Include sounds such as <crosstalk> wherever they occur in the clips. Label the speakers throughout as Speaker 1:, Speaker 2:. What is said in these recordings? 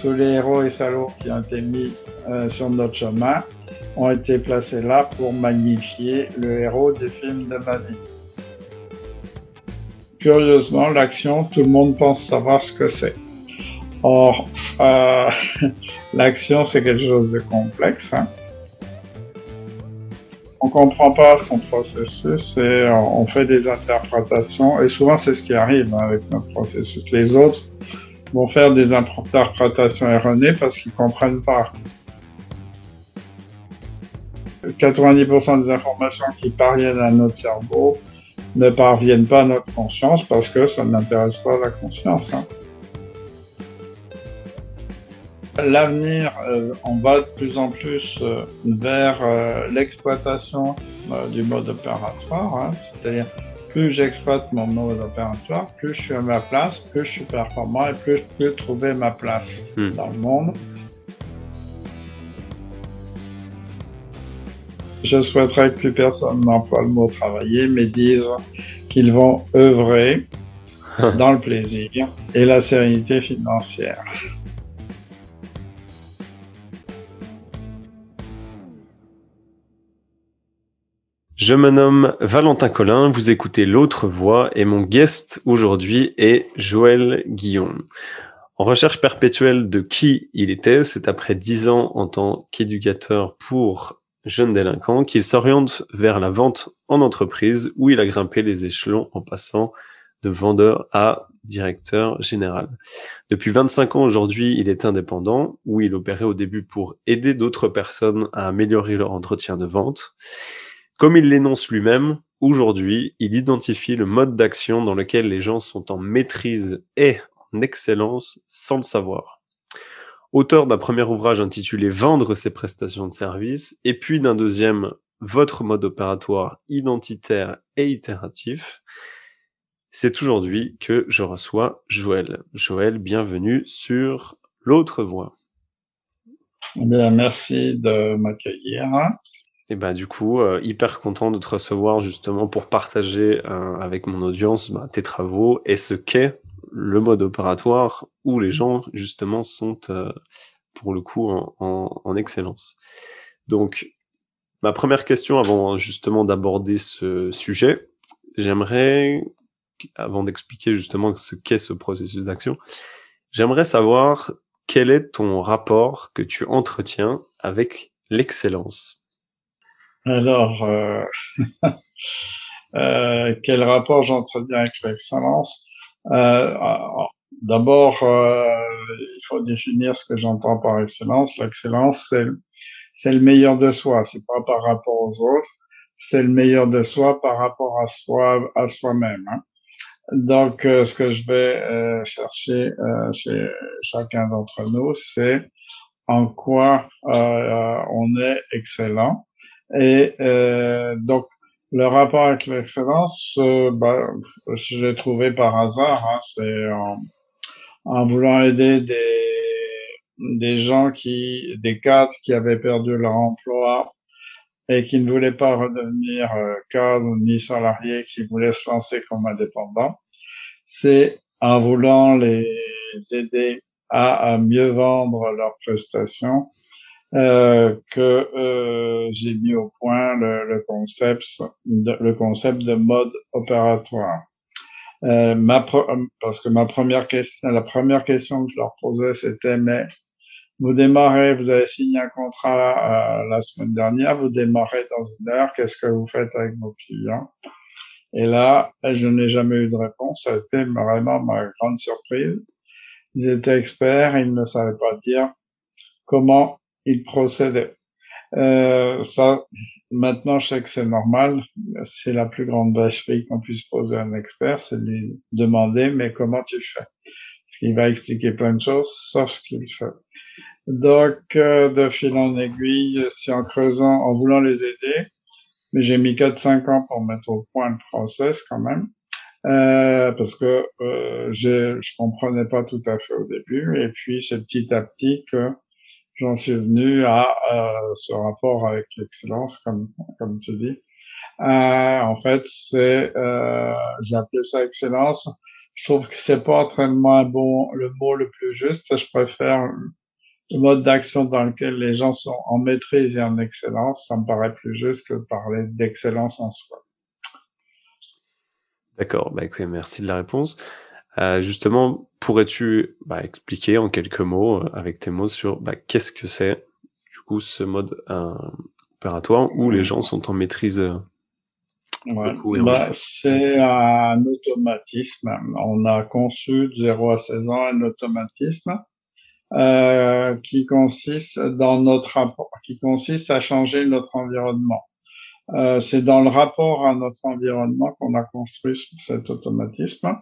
Speaker 1: tous les héros et salauds qui ont été mis euh, sur notre chemin ont été placés là pour magnifier le héros du film de ma vie. Curieusement, l'action, tout le monde pense savoir ce que c'est. Or, euh, <laughs> l'action, c'est quelque chose de complexe. Hein. On comprend pas son processus et on fait des interprétations. Et souvent, c'est ce qui arrive hein, avec notre processus. Les autres vont faire des interprétations erronées parce qu'ils comprennent pas. 90% des informations qui parviennent à notre cerveau ne parviennent pas à notre conscience parce que ça n'intéresse pas la conscience. Hein. L'avenir, euh, on va de plus en plus euh, vers euh, l'exploitation du mode opératoire, hein. c'est-à-dire plus j'exploite mon mode opératoire, plus je suis à ma place, plus je suis performant et plus je peux trouver ma place hmm. dans le monde. Je souhaiterais que plus personne n'emploie le mot travailler, mais dise qu'ils vont œuvrer <laughs> dans le plaisir et la sérénité financière.
Speaker 2: Je me nomme Valentin Collin, vous écoutez L'autre voix et mon guest aujourd'hui est Joël Guillaume. En recherche perpétuelle de qui il était, c'est après dix ans en tant qu'éducateur pour jeunes délinquants qu'il s'oriente vers la vente en entreprise où il a grimpé les échelons en passant de vendeur à directeur général. Depuis 25 ans aujourd'hui, il est indépendant, où il opérait au début pour aider d'autres personnes à améliorer leur entretien de vente. Comme il l'énonce lui-même, aujourd'hui, il identifie le mode d'action dans lequel les gens sont en maîtrise et en excellence sans le savoir. Auteur d'un premier ouvrage intitulé Vendre ses prestations de service, et puis d'un deuxième Votre mode opératoire identitaire et itératif, c'est aujourd'hui que je reçois Joël. Joël, bienvenue sur l'autre voie.
Speaker 1: Eh merci de m'accueillir.
Speaker 2: Et bah du coup, euh, hyper content de te recevoir justement pour partager euh, avec mon audience bah, tes travaux et ce qu'est le mode opératoire où les gens justement sont euh, pour le coup en, en, en, excellence. Donc ma première question avant justement d'aborder ce sujet, j'aimerais, avant d'expliquer justement ce qu'est ce processus d'action, j'aimerais savoir quel est ton rapport que tu entretiens avec l'excellence.
Speaker 1: Alors, euh, <laughs> euh, quel rapport j'entretiens avec l'excellence? Euh, D'abord, il faut définir ce que j'entends par excellence. L'excellence, c'est le meilleur de soi. C'est pas par rapport aux autres, c'est le meilleur de soi par rapport à soi, à soi-même. Hein. Donc, ce que je vais chercher chez chacun d'entre nous, c'est en quoi on est excellent et euh, donc, le rapport avec l'excellence, euh, bah, je l'ai trouvé par hasard. Hein, c'est en, en, voulant aider des, des gens qui, des cadres qui avaient perdu leur emploi et qui ne voulaient pas redevenir euh, cadres ni salariés, qui voulaient se lancer comme indépendants. C'est en voulant les aider à, à mieux vendre leurs prestations euh, que euh, j'ai mis au point le, le, concept, de, le concept de mode opératoire. Euh, ma parce que ma première question, la première question que je leur posais, c'était mais vous démarrez, vous avez signé un contrat euh, la semaine dernière, vous démarrez dans une heure, qu'est-ce que vous faites avec vos clients? Et là, je n'ai jamais eu de réponse. Ça a été vraiment ma grande surprise. Ils étaient experts, ils ne savaient pas dire comment il procède. Euh, ça, maintenant, je sais que c'est normal. C'est la plus grande vacherie qu'on puisse poser à un expert, c'est lui demander, mais comment tu fais? Il va expliquer plein de choses, sauf ce qu'il fait. Donc, euh, de fil en aiguille, c'est en creusant, en voulant les aider, mais j'ai mis 4-5 ans pour mettre au point le process quand même, euh, parce que euh, je comprenais pas tout à fait au début, et puis c'est petit à petit que j'en suis venu à ce rapport avec l'excellence, comme, tu dis. Euh, en fait, c'est, euh, ça excellence. je trouve que c'est pas entraînement bon, le mot le plus juste. Je préfère le mode d'action dans lequel les gens sont en maîtrise et en excellence. Ça me paraît plus juste que parler d'excellence en soi.
Speaker 2: D'accord. Bah, merci de la réponse. Euh, justement, pourrais-tu bah, expliquer en quelques mots, euh, avec tes mots, sur bah, qu'est-ce que c'est du coup ce mode euh, opératoire où les gens sont en maîtrise
Speaker 1: bah, c'est un automatisme. On a conçu de 0 à 16 ans un automatisme euh, qui consiste dans notre rapport, qui consiste à changer notre environnement. Euh, c'est dans le rapport à notre environnement qu'on a construit cet automatisme.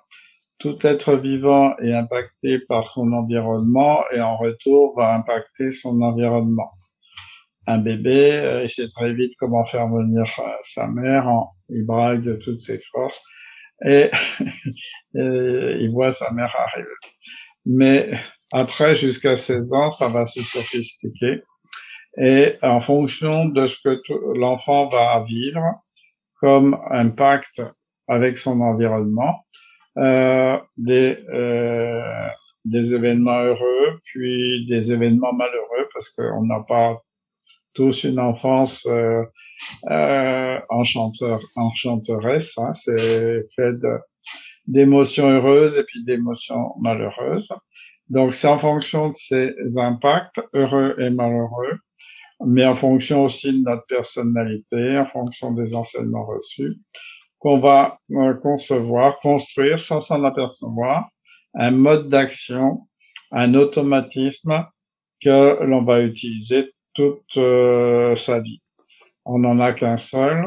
Speaker 1: Tout être vivant est impacté par son environnement et en retour va impacter son environnement un bébé, euh, il sait très vite comment faire venir euh, sa mère, il braille de toutes ses forces <laughs> et, il voit sa mère arriver. Mais après, jusqu'à 16 ans, ça va se sophistiquer et en fonction de ce que l'enfant va vivre comme impact avec son environnement, des, euh, des événements heureux, puis des événements malheureux, parce qu'on n'a pas tous une enfance euh, euh, enchanteur, enchanteresse. Hein, c'est fait d'émotions heureuses et puis d'émotions malheureuses. Donc c'est en fonction de ces impacts heureux et malheureux, mais en fonction aussi de notre personnalité, en fonction des enseignements reçus, qu'on va euh, concevoir, construire sans s'en apercevoir un mode d'action, un automatisme que l'on va utiliser toute euh, sa vie. On n'en a qu'un seul.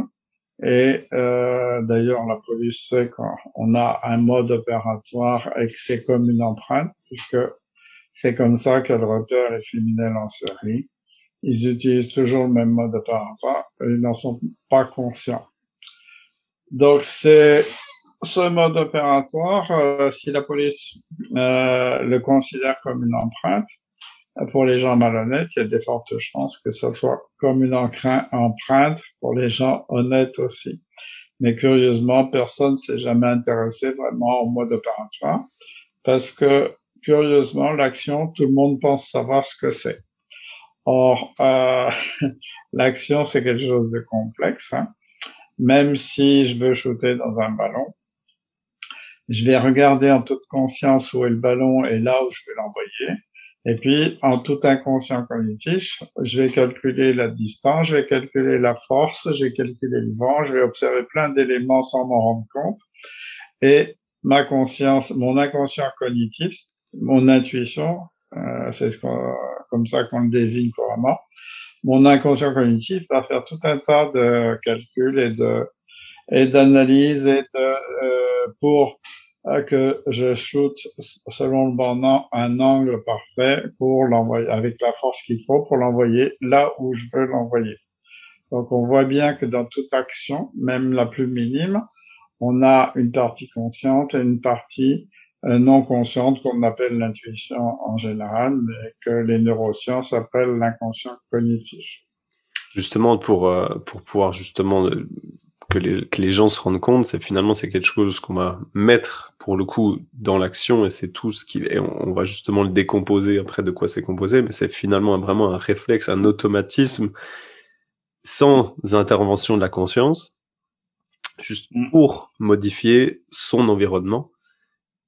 Speaker 1: Et euh, d'ailleurs, la police sait qu'on a un mode opératoire et que c'est comme une empreinte, puisque c'est comme ça qu'elle repère les criminels en série. Ils utilisent toujours le même mode opératoire et ils n'en sont pas conscients. Donc c'est ce mode opératoire, euh, si la police euh, le considère comme une empreinte, pour les gens malhonnêtes, il y a des fortes chances que ce soit comme une empreinte pour les gens honnêtes aussi. Mais curieusement, personne ne s'est jamais intéressé vraiment au mode opératoire parce que curieusement, l'action, tout le monde pense savoir ce que c'est. Or, euh, <laughs> l'action, c'est quelque chose de complexe. Hein. Même si je veux shooter dans un ballon, je vais regarder en toute conscience où est le ballon et là où je vais l'envoyer. Et puis, en tout inconscient cognitif, je vais calculer la distance, je vais calculer la force, je vais calculer le vent, je vais observer plein d'éléments sans m'en rendre compte. Et ma conscience, mon inconscient cognitif, mon intuition, euh, c'est ce comme ça qu'on le désigne couramment, mon inconscient cognitif va faire tout un tas de calculs et de et d'analyses et de euh, pour que je shoot selon le bon un angle parfait pour l'envoyer avec la force qu'il faut pour l'envoyer là où je veux l'envoyer. Donc on voit bien que dans toute action, même la plus minime, on a une partie consciente et une partie euh, non consciente qu'on appelle l'intuition en général, mais que les neurosciences appellent l'inconscient cognitif.
Speaker 2: Justement, pour, euh, pour pouvoir justement euh, que les, que les gens se rendent compte, c'est finalement c'est quelque chose qu'on va mettre pour le coup dans l'action et c'est tout ce qui et on, va justement le décomposer après de quoi c'est composé, mais c'est finalement vraiment un réflexe, un automatisme sans intervention de la conscience, juste mm. pour modifier son environnement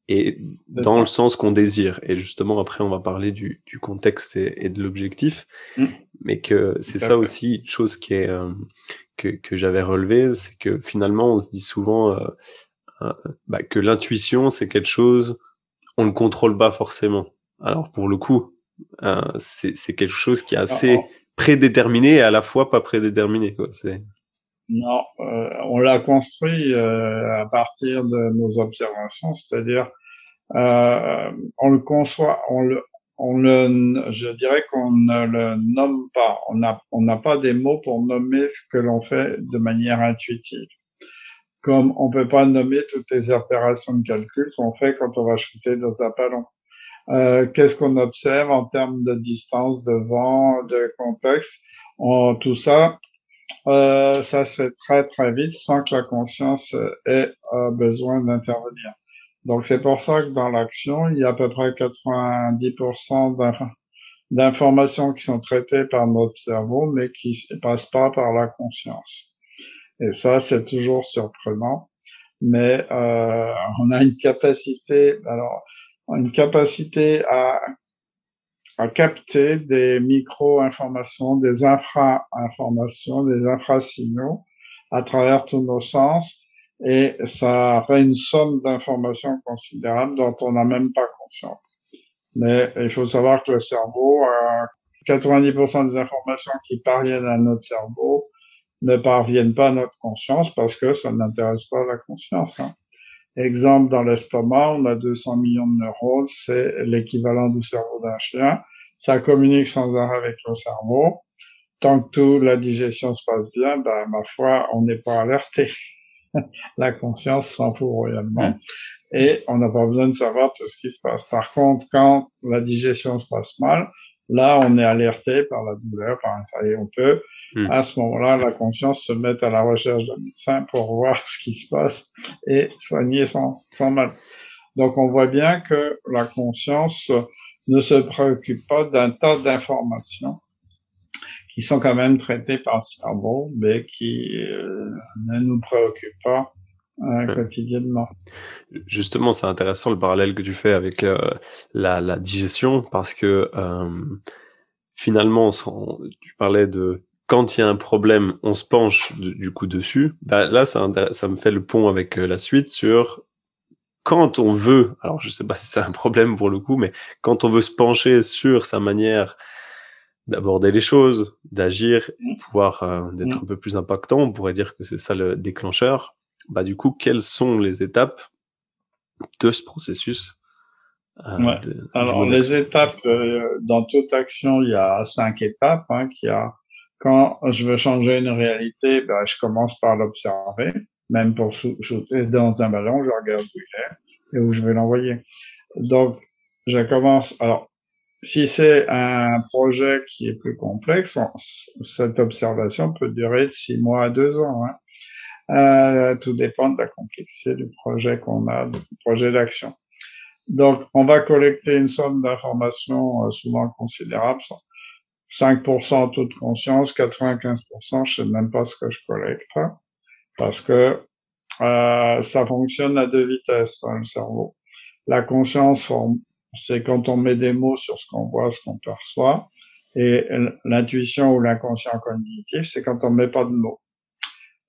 Speaker 2: et dans le sens qu'on désire. Et justement, après, on va parler du, du contexte et, de l'objectif, mm. mais que c'est ça aussi une chose qui est euh, que, que j'avais relevé, c'est que finalement, on se dit souvent euh, euh, bah, que l'intuition, c'est quelque chose, on ne contrôle pas forcément. Alors pour le coup, c'est quelque chose qui est assez prédéterminé et à la fois pas prédéterminé. Quoi.
Speaker 1: Non, on l'a construit à partir de nos observations, c'est-à-dire on le conçoit, on le, on le, je dirais qu'on ne le nomme pas. On n'a on n'a pas des mots pour nommer ce que l'on fait de manière intuitive. Comme on peut pas nommer toutes les opérations de calcul qu'on fait quand on va shooter dans un ballon. Euh, Qu'est-ce qu'on observe en termes de distance, de vent, de contexte? En, Tout ça, euh, ça se fait très très vite sans que la conscience ait euh, besoin d'intervenir. Donc c'est pour ça que dans l'action, il y a à peu près 90% d'informations qui sont traitées par notre cerveau, mais qui ne passent pas par la conscience. Et ça, c'est toujours surprenant. Mais euh, on a une capacité, alors, une capacité à, à capter des micro-informations, des infra-informations, des infra-signaux à travers tous nos sens. Et ça fait une somme d'informations considérables dont on n'a même pas conscience. Mais il faut savoir que le cerveau, 90% des informations qui parviennent à notre cerveau ne parviennent pas à notre conscience parce que ça n'intéresse pas la conscience. Hein. Exemple, dans l'estomac, on a 200 millions de neurones, c'est l'équivalent du cerveau d'un chien. Ça communique sans arrêt avec le cerveau. Tant que tout, la digestion se passe bien, ben, ma foi, on n'est pas alerté. <laughs> la conscience s'en fout royalement et on n'a pas besoin de savoir tout ce qui se passe. Par contre, quand la digestion se passe mal, là, on est alerté par la douleur, par un on peut, hmm. à ce moment-là, la conscience se met à la recherche d'un médecin pour voir <laughs> ce qui se passe et soigner sans, sans mal. Donc, on voit bien que la conscience ne se préoccupe pas d'un tas d'informations qui sont quand même traitées par le cerveau, mais qui euh, ne nous préoccupent pas quotidiennement.
Speaker 2: Justement, c'est intéressant le parallèle que tu fais avec euh, la, digestion parce que euh, finalement, tu parlais de quand il y a un problème, on se penche du coup dessus. Bah, là, ça, ça, me fait le pont avec euh, la suite sur quand on veut, alors je sais pas si c'est un problème pour le coup, mais quand on veut se pencher sur sa manière d'aborder les choses, d'agir, pouvoir d'être un peu plus impactant, on pourrait dire que c'est ça le déclencheur bah, du coup, quelles sont les étapes de ce processus
Speaker 1: euh, Alors, les étapes, euh, dans toute action, il y a cinq étapes. Hein, qui a, quand je veux changer une réalité, ben, je commence par l'observer. Même pour shooter dans un ballon, je regarde où il est et où je vais l'envoyer. Donc, je commence. Alors, si c'est un projet qui est plus complexe, cette observation peut durer de six mois à deux ans. Hein. Euh, tout dépend de la complexité du projet qu'on a, du projet d'action. Donc, on va collecter une somme d'informations euh, souvent considérable, 5% en toute conscience, 95%, je sais même pas ce que je collecte, hein, parce que euh, ça fonctionne à deux vitesses dans le cerveau. La conscience, c'est quand on met des mots sur ce qu'on voit, ce qu'on perçoit, et l'intuition ou l'inconscient cognitif, c'est quand on met pas de mots.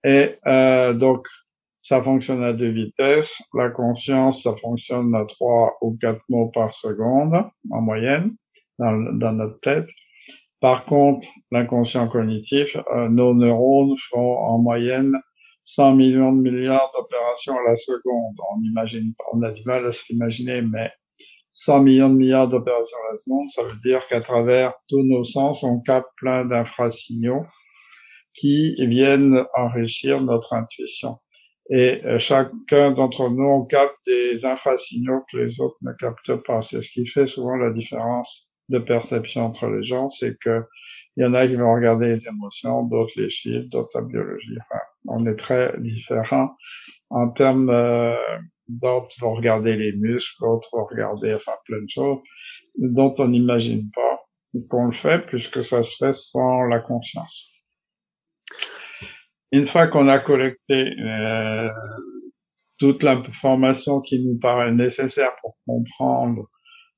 Speaker 1: Et euh, donc, ça fonctionne à deux vitesses. La conscience, ça fonctionne à trois ou quatre mots par seconde en moyenne dans notre tête. Par contre, l'inconscient cognitif, euh, nos neurones font en moyenne 100 millions de milliards d'opérations à la seconde. On imagine, on a du mal à s'imaginer, mais 100 millions de milliards d'opérations à la seconde, ça veut dire qu'à travers tous nos sens, on capte plein d'infrasignaux qui viennent enrichir notre intuition. Et euh, chacun d'entre nous, on capte des infrasignaux que les autres ne captent pas. C'est ce qui fait souvent la différence de perception entre les gens, c'est que il y en a qui vont regarder les émotions, d'autres les chiffres, d'autres la biologie. Enfin, on est très différents en termes euh, d'autres vont regarder les muscles, d'autres vont regarder enfin plein de choses dont on n'imagine pas qu'on le fait puisque ça se fait sans la conscience. Une fois qu'on a collecté euh, toute l'information qui nous paraît nécessaire pour comprendre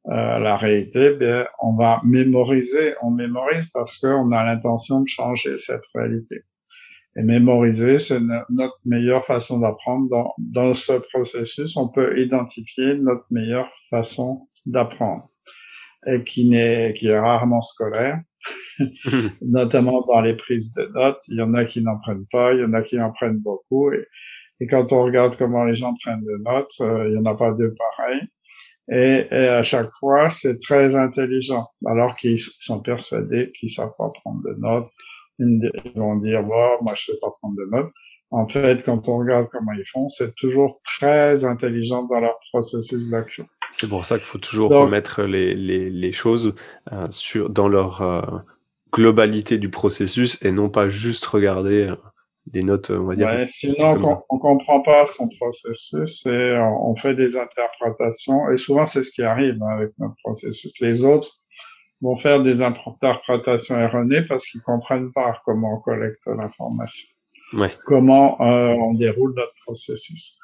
Speaker 1: euh, la réalité, bien, on va mémoriser. On mémorise parce qu'on a l'intention de changer cette réalité. Et mémoriser, c'est notre meilleure façon d'apprendre. Dans, dans ce processus, on peut identifier notre meilleure façon d'apprendre et qui, n'est, qui est rarement scolaire. <laughs> notamment dans les prises de notes. Il y en a qui n'en prennent pas, il y en a qui en prennent beaucoup. Et, et quand on regarde comment les gens prennent des notes, euh, il n'y en a pas deux pareils. Et, et à chaque fois, c'est très intelligent, alors qu'ils sont persuadés qu'ils savent pas prendre de notes. Ils vont dire, bon, moi, je sais pas prendre de notes. En fait, quand on regarde comment ils font, c'est toujours très intelligent dans leur processus d'action.
Speaker 2: C'est pour ça qu'il faut toujours remettre les, les, les choses euh, sur, dans leur, euh, globalité du processus et non pas juste regarder euh, des notes, on va dire.
Speaker 1: Ouais, sinon, on, ne comprend pas son processus et on fait des interprétations. Et souvent, c'est ce qui arrive hein, avec notre processus. Les autres vont faire des interprétations erronées parce qu'ils comprennent pas comment on collecte l'information.
Speaker 2: Ouais.
Speaker 1: Comment euh, on déroule notre processus.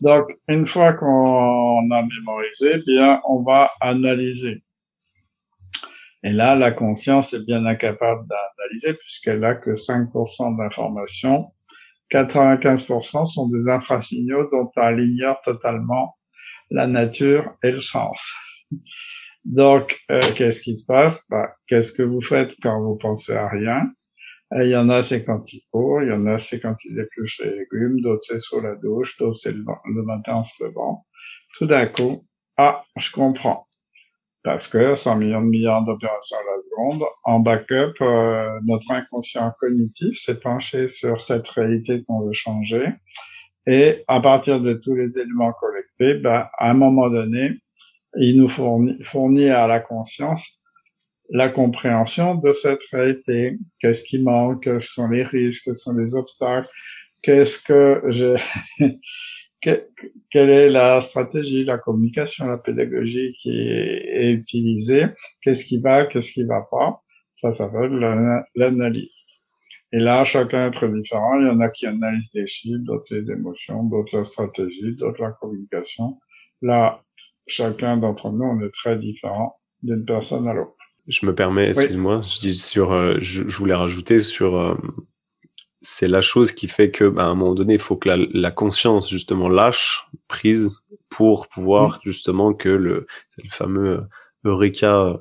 Speaker 1: Donc, une fois qu'on a mémorisé, bien, on va analyser. Et là, la conscience est bien incapable d'analyser puisqu'elle n'a que 5% d'informations. 95% sont des infrasignaux dont elle ignore totalement la nature et le sens. Donc, euh, qu'est-ce qui se passe? Bah, Qu'est-ce que vous faites quand vous pensez à rien? Il y en a, c'est quand ils courent, il y en a, c'est quand ils épluchent les légumes, d'autres, c'est sur la douche, d'autres, c'est le, le matin en se levant. Tout d'un coup, ah, je comprends parce que 100 millions de milliards d'opérations à la seconde, en backup, euh, notre inconscient cognitif s'est penché sur cette réalité qu'on veut changer. Et à partir de tous les éléments collectés, ben, à un moment donné, il nous fournit, fournit à la conscience la compréhension de cette réalité. Qu'est-ce qui manque? Quels sont les risques? Quels sont les obstacles? Qu'est-ce que j'ai quelle est la stratégie, la communication, la pédagogie qui est, utilisée, qu'est-ce qui va, qu'est-ce qui va pas? Ça s'appelle l'analyse. Et là, chacun est très différent. Il y en a qui analysent les chiffres, d'autres les émotions, d'autres la stratégie, d'autres la communication. Là, chacun d'entre nous, on est très différent d'une personne à l'autre.
Speaker 2: Je me permets, excuse-moi, je dis sur, euh, je, voulais rajouter sur euh, c'est la chose qui fait que, bah, à un moment donné, il faut que la, conscience justement lâche prise pour pouvoir mm. justement que le, c'est le fameux euh, Eureka euh,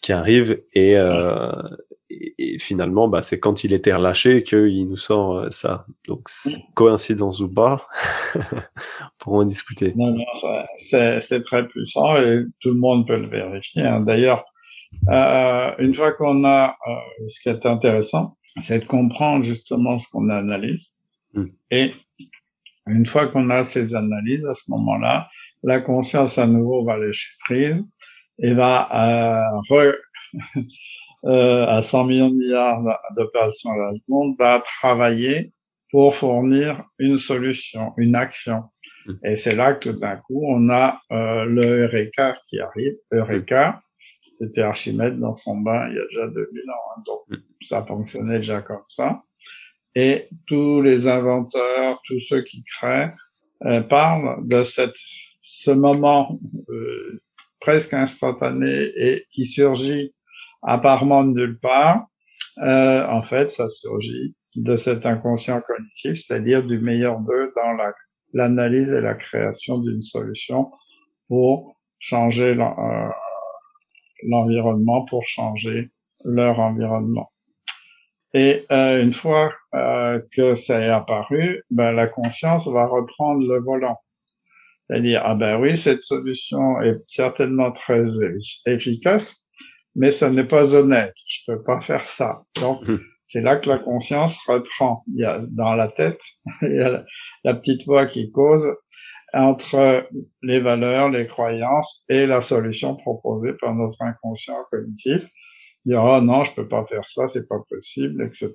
Speaker 2: qui arrive et, euh, et, finalement, bah, c'est quand il était relâché qu'il nous sort euh, ça. Donc, mm. coïncidence ou pas, <laughs> pour en discuter.
Speaker 1: Non, non, c'est, très puissant et tout le monde peut le vérifier. Hein. D'ailleurs, euh, une fois qu'on a, ce qui est intéressant, c'est de comprendre justement ce qu'on analyse. Hmm. Et une fois qu'on a ces analyses, à ce moment-là, la conscience à nouveau va lâcher prise et va euh, <laughs> euh, à 100 millions de milliards d'opérations à la seconde, va travailler pour fournir une solution, une action. Hmm. Et c'est là que tout d'un coup, on a euh, le Eureka qui arrive. Eureka, c'était Archimède dans son bain il y a déjà 2000 ans. Hein, donc, mm. ça fonctionnait déjà comme ça. Et tous les inventeurs, tous ceux qui créent, euh, parlent de cette, ce moment euh, presque instantané et qui surgit apparemment de nulle part. Euh, en fait, ça surgit de cet inconscient cognitif, c'est-à-dire du meilleur d'eux dans l'analyse et la création d'une solution pour changer euh, l'environnement pour changer leur environnement. Et euh, une fois euh, que ça est apparu, ben, la conscience va reprendre le volant. C'est-à-dire, ah ben oui, cette solution est certainement très efficace, mais ça n'est pas honnête. Je peux pas faire ça. Donc, mmh. c'est là que la conscience reprend. Il y a dans la tête, <laughs> il y a la petite voix qui cause, entre les valeurs, les croyances et la solution proposée par notre inconscient cognitif. Il y aura non, je peux pas faire ça, c'est pas possible, etc.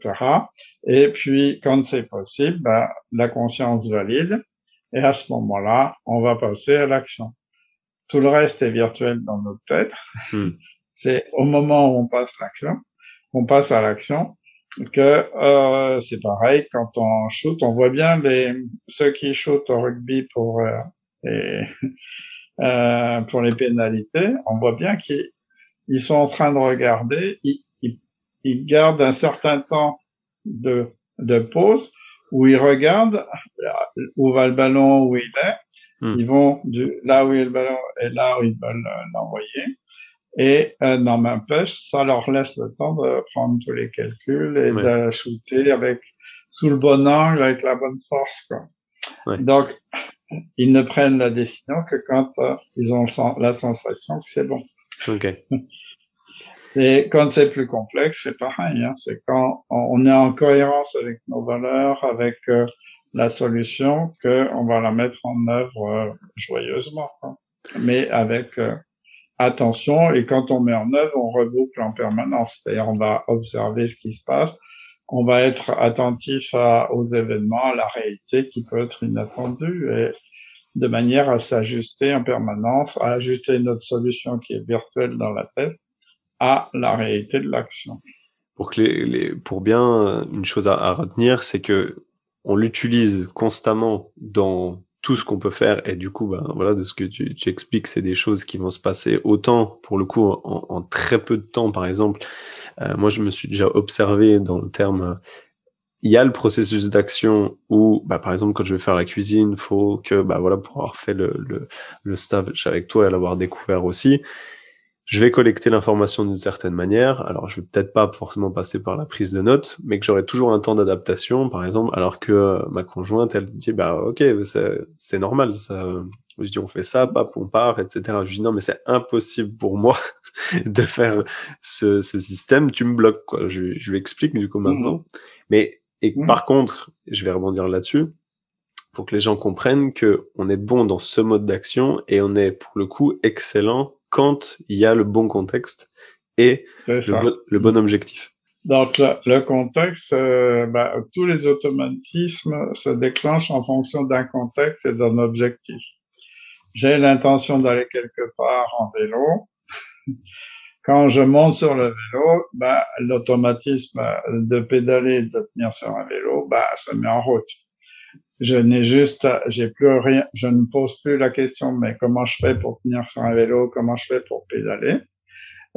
Speaker 1: Et puis, quand c'est possible, ben, la conscience valide. Et à ce moment-là, on va passer à l'action. Tout le reste est virtuel dans notre tête. Hmm. c'est au moment où on passe l'action, on passe à l'action, que euh, c'est pareil quand on shoot, on voit bien les ceux qui shootent au rugby pour euh, les, <laughs> euh, pour les pénalités, on voit bien qu'ils sont en train de regarder, ils, ils, ils, gardent un certain temps de de pause où ils regardent où va le ballon, où il est. Hmm. Ils vont du, là où est le ballon et là où ils veulent l'envoyer. Et euh, dans ma ça leur laisse le temps de prendre tous les calculs et de shooter avec sous le bon angle, avec la bonne force. Quoi. Donc, ils ne prennent la décision que quand euh, ils ont la sensation que c'est bon.
Speaker 2: Okay. <laughs>
Speaker 1: Et quand c'est plus complexe, c'est pareil. Hein, c'est quand on est en cohérence avec nos valeurs, avec euh, la solution, que on va la mettre en œuvre euh, joyeusement. Quoi. Mais avec attention et quand on met en œuvre, on reboucle en permanence. C'est-à-dire, on va observer ce qui se passe, on va être attentif aux événements, à la réalité qui peut être inattendue et de manière à s'ajuster en permanence, à ajuster notre solution qui est virtuelle dans la tête à la réalité de l'action.
Speaker 2: Pour, bien, une chose à, retenir, c'est que on l'utilise constamment dans tout ce qu'on peut faire et du coup, ben, voilà, de ce que tu, tu expliques, c'est des choses qui vont se passer autant pour le coup en, en très peu de temps, par exemple. Euh, moi, je me suis déjà observé dans le terme il y a le processus d'action où, bah, par exemple, quand je vais faire la cuisine, faut que, bah, voilà, pour avoir fait le, le, le stage avec toi et l'avoir découvert aussi, je vais collecter l'information d'une certaine manière. Alors, je vais peut-être pas forcément passer par la prise de notes, mais que j'aurai toujours un temps d'adaptation, par exemple, alors que ma conjointe, elle dit, bah, ok, c'est normal, ça. Je dis, on fait ça, pap, on part, etc. Je dis, non, mais c'est impossible pour moi <laughs> de faire ce, ce, système. Tu me bloques, quoi. Je, je lui explique, du coup, maintenant. Mmh. Mais et mmh. par contre, je vais rebondir là-dessus, pour que les gens comprennent que on est bon dans ce mode d'action et on est pour le coup excellent quand il y a le bon contexte et le bon, objectif.
Speaker 1: Donc le, contexte, euh, bah, tous les automatismes se déclenchent en fonction d'un contexte et d'un objectif. J'ai l'intention d'aller quelque part en vélo. <laughs> Quand je monte sur le vélo, bah, l'automatisme de pédaler, de tenir sur un vélo, bah, se met en route. Je n'ai juste, j'ai plus rien, je ne pose plus la question, mais comment je fais pour tenir sur un vélo, comment je fais pour pédaler?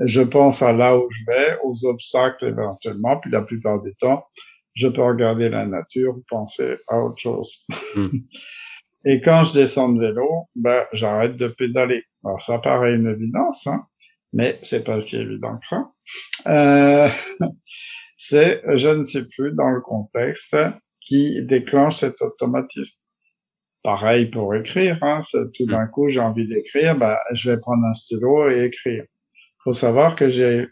Speaker 1: Je pense à là où je vais, aux obstacles éventuellement, puis la plupart du temps, je peux regarder la nature ou penser à autre chose. Hmm. <laughs> Et quand je descends de vélo, bah, j'arrête de pédaler. Alors ça paraît une évidence, hein, mais c'est pas si évident que ça. Euh, <laughs> c'est je ne sais plus dans le contexte qui déclenche cet automatisme. Pareil pour écrire, hein, tout d'un coup j'ai envie d'écrire, bah, je vais prendre un stylo et écrire. Faut savoir que j'ai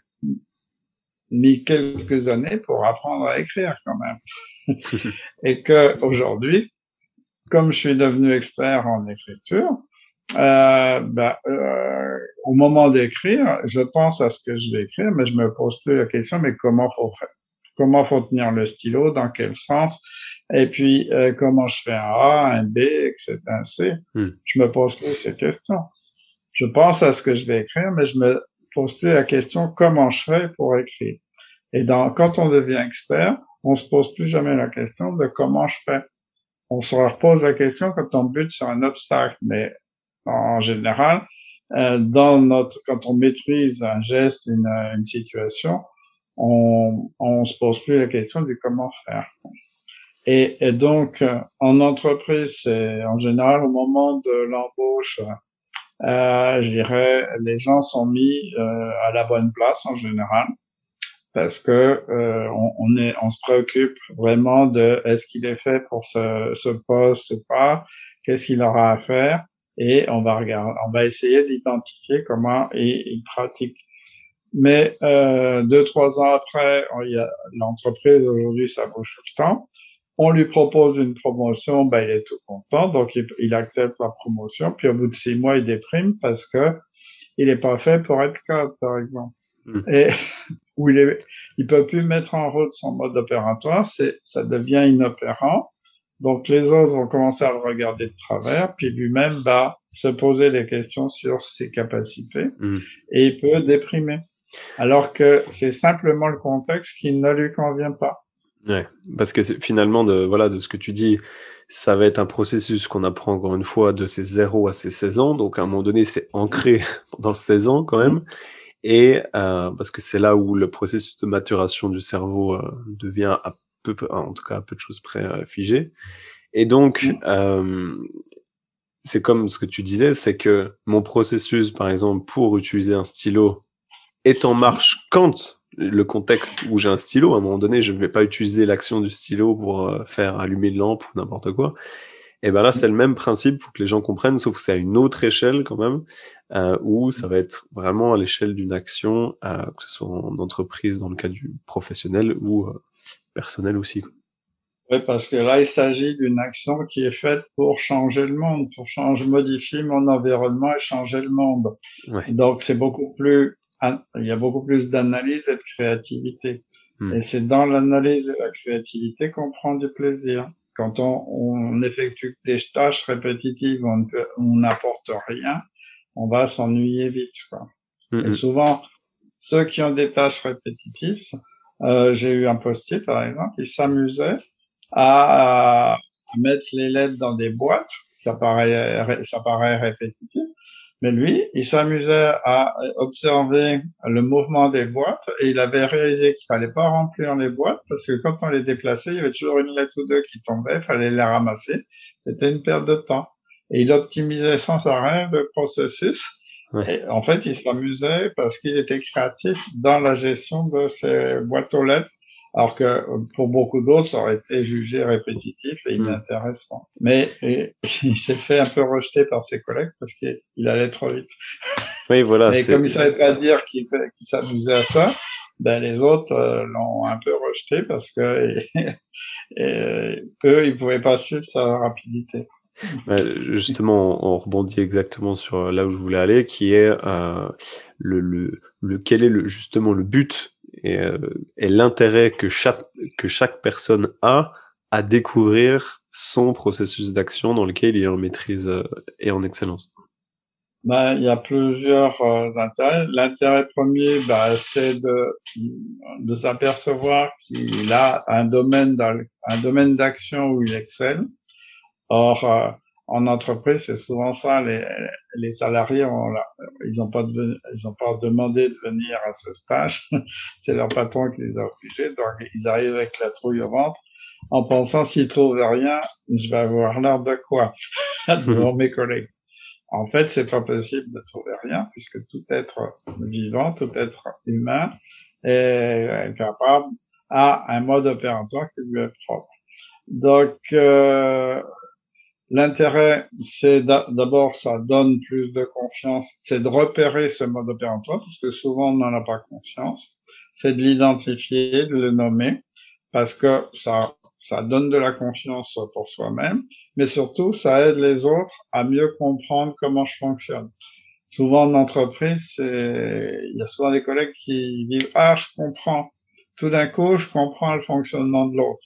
Speaker 1: mis quelques années pour apprendre à écrire quand même, <laughs> et que aujourd'hui, comme je suis devenu expert en écriture, euh, bah, euh, au moment d'écrire, je pense à ce que je vais écrire, mais je me pose plus la question, mais comment faut faire? Comment faut tenir le stylo Dans quel sens Et puis, euh, comment je fais un A, un B, etc., un C hmm. Je me pose plus ces questions. Je pense à ce que je vais écrire, mais je me pose plus la question comment je fais pour écrire? Et dans, quand on devient expert, on se pose plus jamais la question de comment je fais. On se repose la question quand on bute sur un obstacle, mais en général, euh, dans notre, quand on maîtrise un geste, une, une situation, on, on se pose plus la question de comment faire. Et, et donc, en entreprise, c'est en général au moment de l'embauche, euh, je dirais, les gens sont mis euh, à la bonne place en général parce que euh, on, est, on se préoccupe vraiment de est-ce qu'il est fait pour ce, ce poste ou pas, qu'est-ce qu'il aura à faire, et on va regarder, on va essayer d'identifier comment il, pratique. Mais euh, deux trois ans après, il y a l'entreprise aujourd'hui, ça bouge tout le temps. On lui propose une promotion, ben il est tout content, donc il, il, accepte la promotion. Puis au bout de six mois, il déprime parce que il est pas fait pour être cadre, par exemple. Mmh. Et <laughs> où il est, il peut plus mettre en route son mode opératoire, c'est, ça devient inopérant. Donc les autres vont commencer à le regarder de travers, puis lui-même va se poser des questions sur ses capacités mmh. et il peut déprimer. Alors que c'est simplement le contexte qui ne lui convient pas.
Speaker 2: Ouais, parce que finalement, de, voilà, de ce que tu dis, ça va être un processus qu'on apprend encore une fois de ses 0 à ses 16 ans. Donc à un moment donné, c'est ancré <laughs> dans 16 ans quand même. Et euh, parce que c'est là où le processus de maturation du cerveau euh, devient à peu, en tout cas à peu de choses près euh, figé. Et donc, mm. euh, c'est comme ce que tu disais, c'est que mon processus, par exemple, pour utiliser un stylo est en marche quand le contexte où j'ai un stylo, à un moment donné, je ne vais pas utiliser l'action du stylo pour euh, faire allumer une lampe ou n'importe quoi. Et ben là, c'est le même principe, faut que les gens comprennent, sauf que c'est à une autre échelle quand même, euh, où ça va être vraiment à l'échelle d'une action, euh, que ce soit en entreprise dans le cas du professionnel ou euh, personnel aussi.
Speaker 1: Oui, parce que là, il s'agit d'une action qui est faite pour changer le monde, pour changer, modifier mon environnement et changer le monde. Donc, c'est beaucoup plus, il y a beaucoup plus d'analyse et de créativité. Hmm. Et c'est dans l'analyse et la créativité qu'on prend du plaisir. Quand on, on effectue des tâches répétitives, on n'apporte rien, on va s'ennuyer vite. Quoi. Hmm, et souvent, ceux qui ont des tâches répétitives, euh, j'ai eu un postier par exemple, il s'amusait à, à, mettre les lettres dans des boîtes. Ça paraît, ça paraît répétitif, mais lui, il s'amusait à observer le mouvement des boîtes et il avait réalisé qu'il fallait pas remplir les boîtes parce que quand on les déplaçait, il y avait toujours une lettre ou deux qui tombait, il fallait les ramasser. C'était une perte de temps. Et il optimisait sans arrêt le processus. Et en fait, il s'amusait parce qu'il était créatif dans la gestion de ces boîtes aux lettres alors que pour beaucoup d'autres, ça aurait été jugé répétitif et hmm. inintéressant. Mais <laughs> il s'est fait un peu rejeter par ses collègues parce qu'il allait trop vite.
Speaker 2: Oui, voilà.
Speaker 1: Et comme il savait pas dire qu'il s'amusait à ça, ben les autres euh, l'ont un peu rejeté parce que <laughs> et, eux, ils pouvaient pas suivre sa rapidité.
Speaker 2: justement, on rebondit exactement sur là où je voulais aller, qui est euh, le, le, le, quel est le, justement le but et, euh, et l'intérêt que chaque, que chaque personne a à découvrir son processus d'action dans lequel il est en maîtrise euh, et en excellence
Speaker 1: ben, Il y a plusieurs euh, intérêts. L'intérêt premier, ben, c'est de, de s'apercevoir qu'il a un domaine, un domaine d'action où il excelle. Or, en entreprise, c'est souvent ça. Les, les salariés, ont, ils n'ont pas, ont pas demandé de venir à ce stage. <laughs> c'est leur patron qui les a obligés. Donc, ils arrivent avec la trouille au ventre en pensant s'ils trouvent rien, je vais avoir l'air de quoi? <laughs> Devant mes collègues. En fait, c'est pas possible de trouver rien puisque tout être vivant, tout être humain est capable à un mode opératoire qui lui est propre. Donc, euh, L'intérêt, c'est d'abord, ça donne plus de confiance, c'est de repérer ce mode opératoire, parce que souvent on n'en a pas conscience. C'est de l'identifier, de le nommer, parce que ça, ça donne de la confiance pour soi-même, mais surtout, ça aide les autres à mieux comprendre comment je fonctionne. Souvent en entreprise, il y a souvent des collègues qui disent, ah, je comprends. Tout d'un coup, je comprends le fonctionnement de l'autre.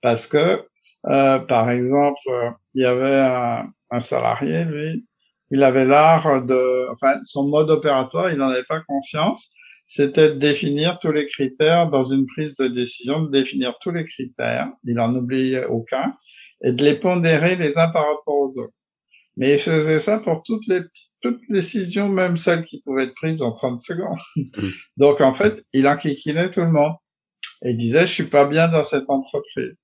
Speaker 1: Parce que euh, par exemple, euh, il y avait un, un, salarié, lui, il avait l'art de, enfin, son mode opératoire, il n'en avait pas conscience, c'était de définir tous les critères dans une prise de décision, de définir tous les critères, il n'en oubliait aucun, et de les pondérer les uns par rapport aux autres. Mais il faisait ça pour toutes les toutes les décisions, même celles qui pouvaient être prises en 30 secondes. Mmh. Donc en fait, il enquiquinait tout le monde et il disait je suis pas bien dans cette entreprise.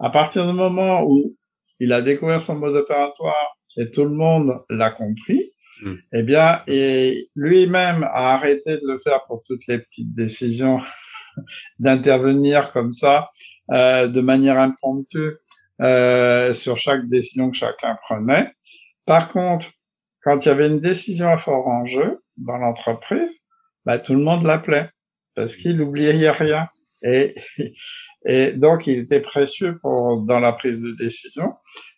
Speaker 1: À partir du moment où il a découvert son mode opératoire et tout le monde l'a compris, mm. eh bien, et lui-même a arrêté de le faire pour toutes les petites décisions, <laughs> d'intervenir comme ça, euh, de manière impromptue, euh, sur chaque décision que chacun prenait. Par contre, quand il y avait une décision à fort enjeu dans l'entreprise, bah, tout le monde l'appelait parce qu'il n'oubliait rien. Et <laughs> et donc, il était précieux pour, dans la prise de décision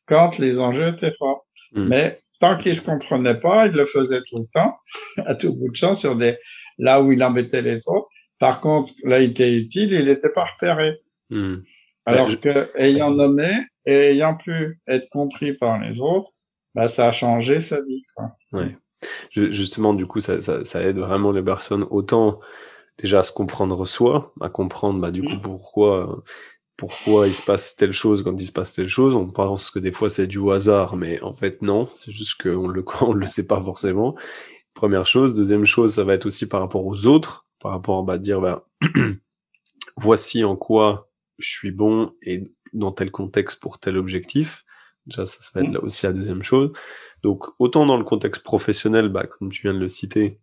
Speaker 1: quand les enjeux étaient forts. Hmm. Mais tant qu'il se comprenait pas, il le faisait tout le temps, <laughs> à tout bout de champ, sur des, là où il embêtait les autres. Par contre, là, il était utile, il n'était pas repéré. Hmm. Alors que, ayant nommé et ayant pu être compris par les autres, bah, ça a changé sa vie, quoi.
Speaker 2: Ouais. Justement, du coup, ça, ça, ça aide vraiment les personnes autant déjà à se comprendre soi, à comprendre bah, du coup mm. pourquoi pourquoi il se passe telle chose quand il se passe telle chose. On pense que des fois c'est du hasard, mais en fait non, c'est juste qu'on le <laughs> on le sait pas forcément. Première chose, deuxième chose, ça va être aussi par rapport aux autres, par rapport à bah, dire bah, <clears throat> voici en quoi je suis bon et dans tel contexte pour tel objectif. Déjà, ça, ça va être mm. là aussi la deuxième chose. Donc, autant dans le contexte professionnel, bah, comme tu viens de le citer,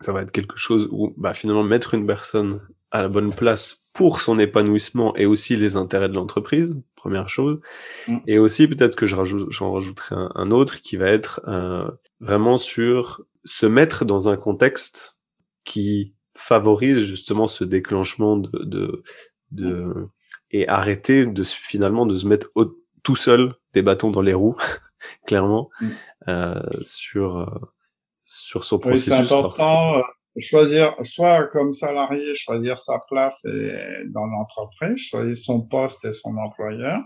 Speaker 2: ça va être quelque chose où bah, finalement mettre une personne à la bonne place pour son épanouissement et aussi les intérêts de l'entreprise, première chose. Mm. Et aussi peut-être que j'en rajoute, rajouterai un, autre qui va être euh, vraiment sur se mettre dans un contexte qui favorise justement ce déclenchement de, de, de et arrêter de finalement de se mettre tout seul des bâtons dans les roues, <laughs> clairement, mm. euh, sur euh, sur son processus.
Speaker 1: c'est important. Euh, choisir, soit comme salarié, choisir sa place et, dans l'entreprise, choisir son poste et son employeur,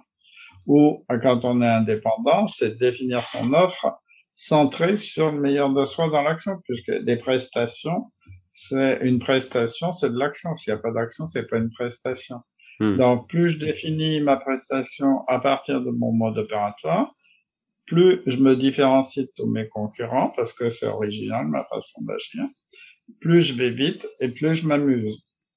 Speaker 1: ou quand on est indépendant, c'est définir son offre centrée sur le meilleur de soi dans l'action, puisque des prestations, c'est une prestation, c'est de l'action. S'il n'y a pas d'action, c'est pas une prestation. Hmm. Donc, plus je définis ma prestation à partir de mon mode opératoire, plus je me différencie de tous mes concurrents, parce que c'est original ma façon d'agir, plus je vais vite et plus je m'amuse.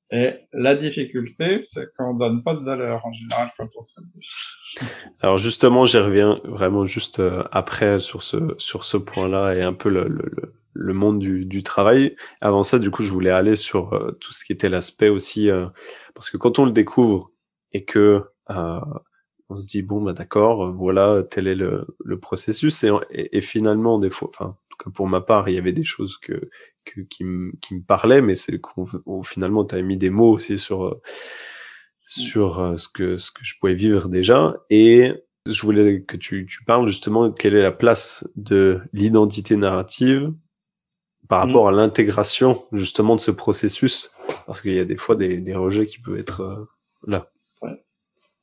Speaker 1: Et la difficulté, c'est qu'on donne pas de valeur en général quand on s'amuse. <laughs>
Speaker 2: Alors justement, j'y reviens vraiment juste euh, après sur ce sur ce point-là et un peu le, le, le monde du, du, travail. Avant ça, du coup, je voulais aller sur euh, tout ce qui était l'aspect aussi, euh, parce que quand on le découvre et que on se dit bon bah d'accord, voilà tel est le, le processus et, et, et, finalement des fois, enfin en tout cas pour ma part, il y avait des choses que qui, me, qui me parlait, mais c'est qu'au finalement, tu as mis des mots aussi sur, euh, sur euh, ce, que, ce que je pouvais vivre déjà. Et je voulais que tu, tu parles justement de quelle est la place de l'identité narrative par mmh. rapport à l'intégration justement de ce processus, parce qu'il y a des fois des, des rejets qui peuvent être euh, là.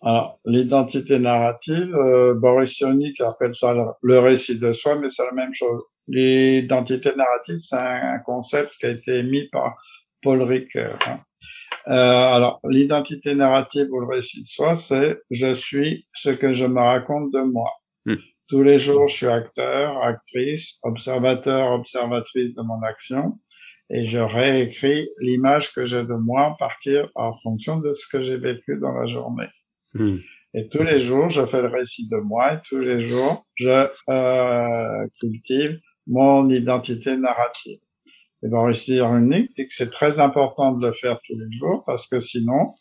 Speaker 1: Alors, l'identité narrative, Boris Cyrulnik appelle ça le récit de soi, mais c'est la même chose. L'identité narrative, c'est un concept qui a été émis par Paul Ricoeur. Hein. Euh, alors, l'identité narrative ou le récit de soi, c'est je suis ce que je me raconte de moi. Hmm. Tous les jours, je suis acteur, actrice, observateur, observatrice de mon action, et je réécris l'image que j'ai de moi à partir en fonction de ce que j'ai vécu dans la journée. Hmm. Et tous les jours, je fais le récit de moi, et tous les jours, je euh, cultive mon identité narrative. Et dans Récit unique, que c'est très important de le faire tous les jours parce que sinon,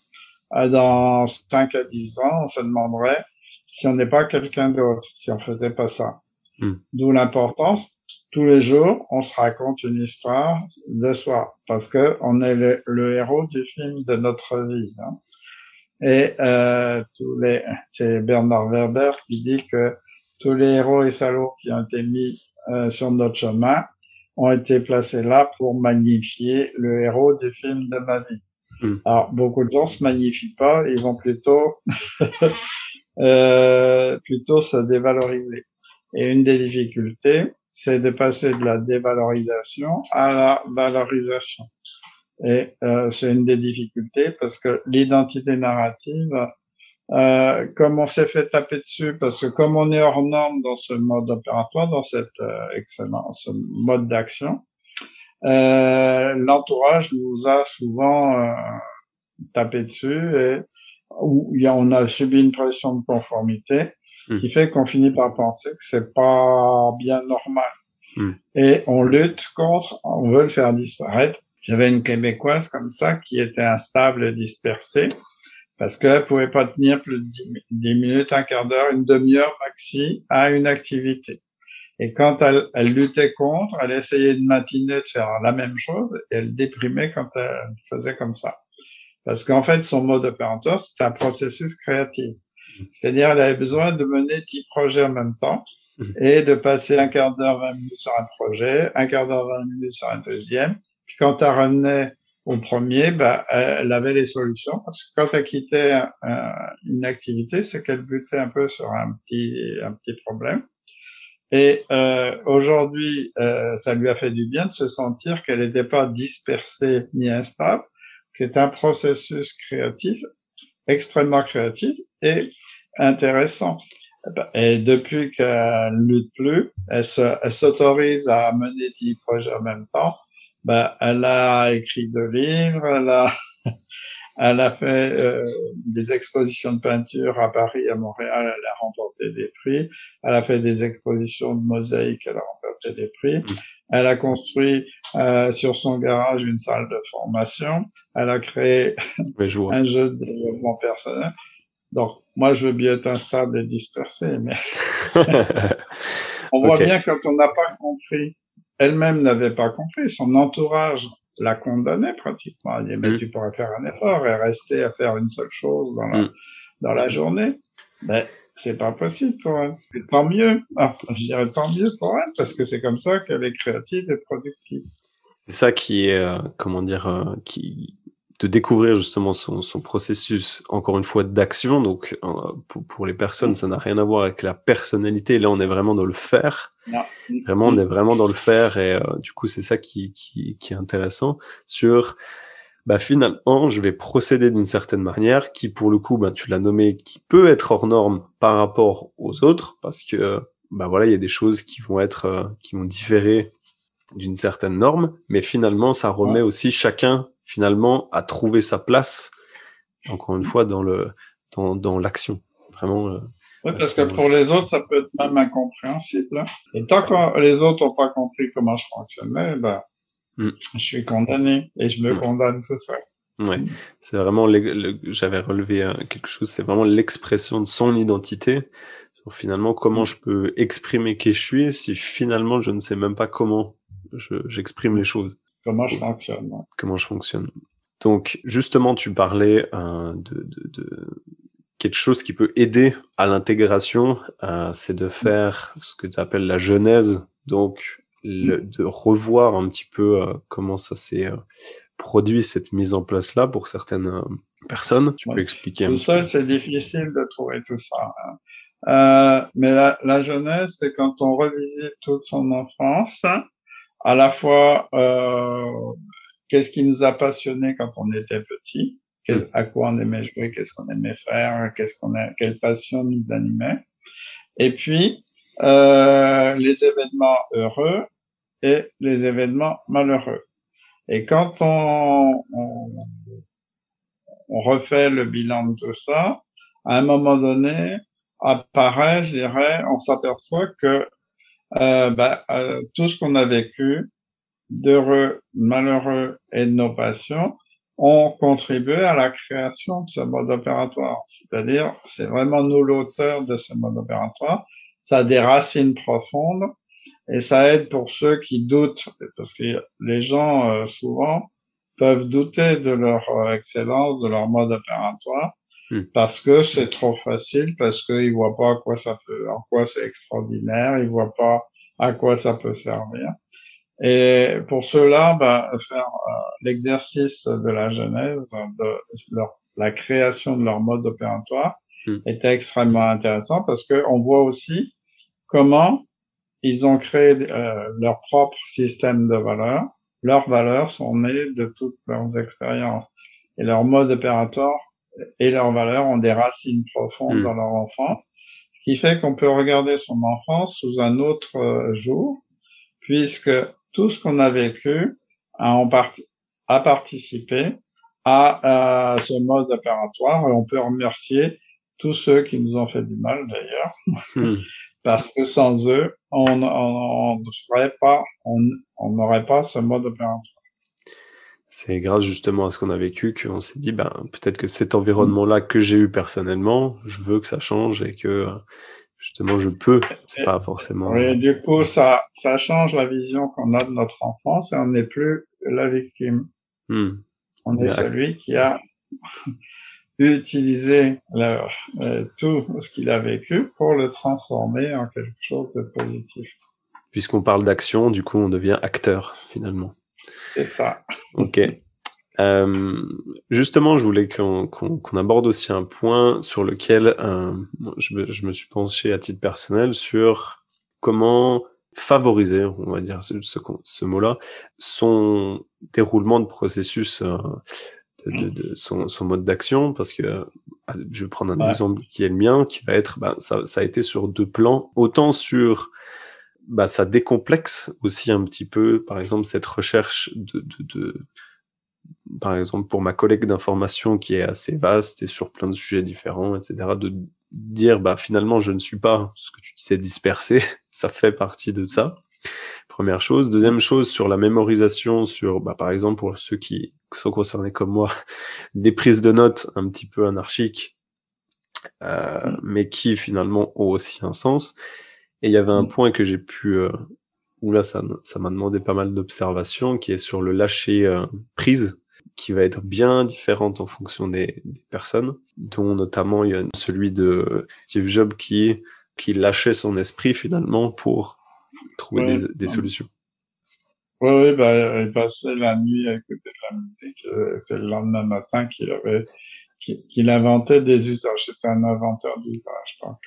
Speaker 1: euh, dans 5 à 10 ans, on se demanderait si on n'est pas quelqu'un d'autre, si on faisait pas ça. Hmm. D'où l'importance. Tous les jours, on se raconte une histoire de soi parce que on est le, héros du film de notre vie. Hein. Et euh, tous les, c'est Bernard Werber qui dit que tous les héros et salauds qui ont été mis euh, sur notre chemin ont été placés là pour magnifier le héros du film de ma vie. Hmm. Alors, beaucoup de gens se magnifient pas, ils vont plutôt, <laughs> euh, plutôt se dévaloriser. Et une des difficultés, c'est de passer de la dévalorisation à la valorisation. Et euh, c'est une des difficultés parce que l'identité narrative euh, comme on s'est fait taper dessus, parce que comme on est hors norme dans ce mode opératoire, dans cette euh, excellence, ce mode d'action, euh, l'entourage nous a souvent euh, tapé dessus et où y a, on a subi une pression de conformité hmm. qui fait qu'on finit par penser que c'est pas bien normal. Hmm. Et on lutte contre, on veut le faire disparaître. J'avais une québécoise comme ça qui était instable et dispersée parce qu'elle pouvait pas tenir plus de 10, minutes, un quart d'heure, une demi-heure maxi à une activité. Et quand elle, elle, luttait contre, elle essayait de matiner de faire la même chose et elle déprimait quand elle faisait comme ça. Parce qu'en fait, son mode opératoire, c'était un processus créatif. C'est-à-dire, elle avait besoin de mener 10 projets en même temps et de passer un quart d'heure, 20 minutes sur un projet, un quart d'heure, 20 minutes sur un deuxième. Quand elle revenait au premier, bah, elle avait les solutions parce que quand elle quittait une activité, c'est qu'elle butait un peu sur un petit, un petit problème. Et euh, aujourd'hui, euh, ça lui a fait du bien de se sentir qu'elle n'était pas dispersée ni instable, qui est un processus créatif extrêmement créatif et intéressant. Et depuis qu'elle lutte plus, elle s'autorise à mener dix projets en même temps bah, elle a écrit deux livres, elle a, <laughs> elle a fait euh, des expositions de peinture à Paris, à Montréal, elle a remporté des prix. Elle a fait des expositions de mosaïques, elle a remporté des prix. Mm. Elle a construit euh, sur son garage une salle de formation. Elle a créé <laughs> un jeu de développement personnel. Donc, moi, je veux bien être instable et dispersé, mais <laughs> on voit bien quand on n'a pas compris elle-même n'avait pas compris, son entourage la condamnait pratiquement. Elle dit, mais mm. tu pourrais faire un effort et rester à faire une seule chose dans la, mm. dans la journée. Mais c'est pas possible pour elle. Et tant mieux. je dirais tant mieux pour elle parce que c'est comme ça qu'elle est créative et productive.
Speaker 2: C'est ça qui est, euh, comment dire, euh, qui de découvrir justement son, son processus, encore une fois, d'action. Donc, euh, pour, pour, les personnes, ça n'a rien à voir avec la personnalité. Là, on est vraiment dans le faire. Non. Vraiment, on est vraiment dans le faire. Et du coup, c'est ça qui, qui, qui, est intéressant sur, bah, finalement, je vais procéder d'une certaine manière qui, pour le coup, bah, tu l'as nommé, qui peut être hors norme par rapport aux autres parce que, bah voilà, il y a des choses qui vont être, qui vont différer d'une certaine norme, mais finalement, ça remet aussi chacun finalement à trouver sa place. Encore une fois, dans le dans, dans l'action, vraiment. Euh,
Speaker 1: oui, parce que pour les autres, ça peut être même incompréhensible. Et tant que les autres n'ont pas compris comment je fonctionnais, ben, mm. je suis condamné et je me mm. condamne tout seul.
Speaker 2: Ouais, mm. c'est vraiment, j'avais relevé euh, quelque chose, c'est vraiment l'expression de son identité sur finalement comment je peux exprimer qui je suis si finalement je ne sais même pas comment j'exprime les choses.
Speaker 1: Comment je fonctionne.
Speaker 2: Comment je fonctionne. Donc, justement, tu parlais euh, de, de, de, quelque chose qui peut aider à l'intégration, euh, c'est de faire ce que tu appelles la genèse, donc le, de revoir un petit peu euh, comment ça s'est produit, cette mise en place-là pour certaines personnes. Tu peux expliquer
Speaker 1: Tout seul, c'est difficile de trouver tout ça. Hein. Euh, mais la, la jeunesse, c'est quand on revisite toute son enfance, à la fois euh, qu'est-ce qui nous a passionné quand on était petit, à quoi on aimait jouer, qu'est-ce qu'on aimait faire, qu'est-ce qu'on a, quelle passion nous animait, et puis euh, les événements heureux et les événements malheureux. Et quand on, on, on refait le bilan de tout ça, à un moment donné, apparaît, je dirais, on s'aperçoit que euh, bah, euh, tout ce qu'on a vécu, d'heureux, malheureux et de nos passions, ont contribué à la création de ce mode opératoire. C'est-à-dire, c'est vraiment nous l'auteur de ce mode opératoire. Ça a des racines profondes et ça aide pour ceux qui doutent, parce que les gens, euh, souvent, peuvent douter de leur euh, excellence, de leur mode opératoire. Parce que c'est trop facile, parce qu'ils voient pas à quoi ça peut, en quoi c'est extraordinaire, ils voient pas à quoi ça peut servir. Et pour cela, bah, faire euh, l'exercice de la genèse, de leur, la création de leur mode opératoire, hmm. était extrêmement intéressant parce que on voit aussi comment ils ont créé euh, leur propre système de valeurs. Leurs valeurs sont nées de toutes leurs expériences et leur mode opératoire et leurs valeurs ont des racines profondes hmm. dans leur enfance, ce qui fait qu'on peut regarder son enfance sous un autre euh, jour, puisque tout ce qu'on a vécu a, en a participé à, ce mode opératoire et on peut remercier tous ceux qui nous ont fait du mal d'ailleurs, hmm. <laughs> parce que sans eux, on n'aurait pas, on n'aurait pas ce mode opératoire
Speaker 2: c'est grâce justement à ce qu'on a vécu qu'on s'est dit, ben, peut-être que cet environnement-là que j'ai eu personnellement, je veux que ça change et que justement je peux. C'est pas forcément.
Speaker 1: Oui, du coup, ça, ça change la vision qu'on a de notre enfance et on n'est plus la victime. Hmm. On est celui qui a <laughs> utilisé euh, tout ce qu'il a vécu pour le transformer en quelque chose de positif.
Speaker 2: Puisqu'on parle d'action, du coup, on devient acteur finalement.
Speaker 1: C'est ça.
Speaker 2: Ok. Euh, justement, je voulais qu'on aborde aussi un point sur lequel euh, je, me, je, me, suis penché à titre personnel sur comment favoriser, on va dire ce, ce, mot-là, son déroulement de processus, euh, de, de, de, son, son mode d'action, parce que je vais prendre un exemple qui est le mien, qui va être, ben, ça, ça a été sur deux plans, autant sur bah, ça décomplexe aussi un petit peu, par exemple, cette recherche de, de, de par exemple, pour ma collègue d'information qui est assez vaste et sur plein de sujets différents, etc., de dire, bah, finalement, je ne suis pas ce que tu disais dispersé, <laughs> ça fait partie de ça. Première chose. Deuxième chose, sur la mémorisation, sur, bah, par exemple, pour ceux qui sont concernés comme moi, <laughs> des prises de notes un petit peu anarchiques, euh, mm. mais qui finalement ont aussi un sens. Et il y avait un mm. point que j'ai pu, euh, où là ça ça m'a demandé pas mal d'observations, qui est sur le lâcher euh, prise, qui va être bien différente en fonction des, des, personnes, dont notamment il y a celui de Steve Jobs qui qui lâchait son esprit finalement pour trouver des, des, solutions.
Speaker 1: Oui, oui bah, il passait la nuit à écouter de la musique. C'est le lendemain matin qu'il avait qu'il inventait des usages. C'était un inventeur d'usages. Donc,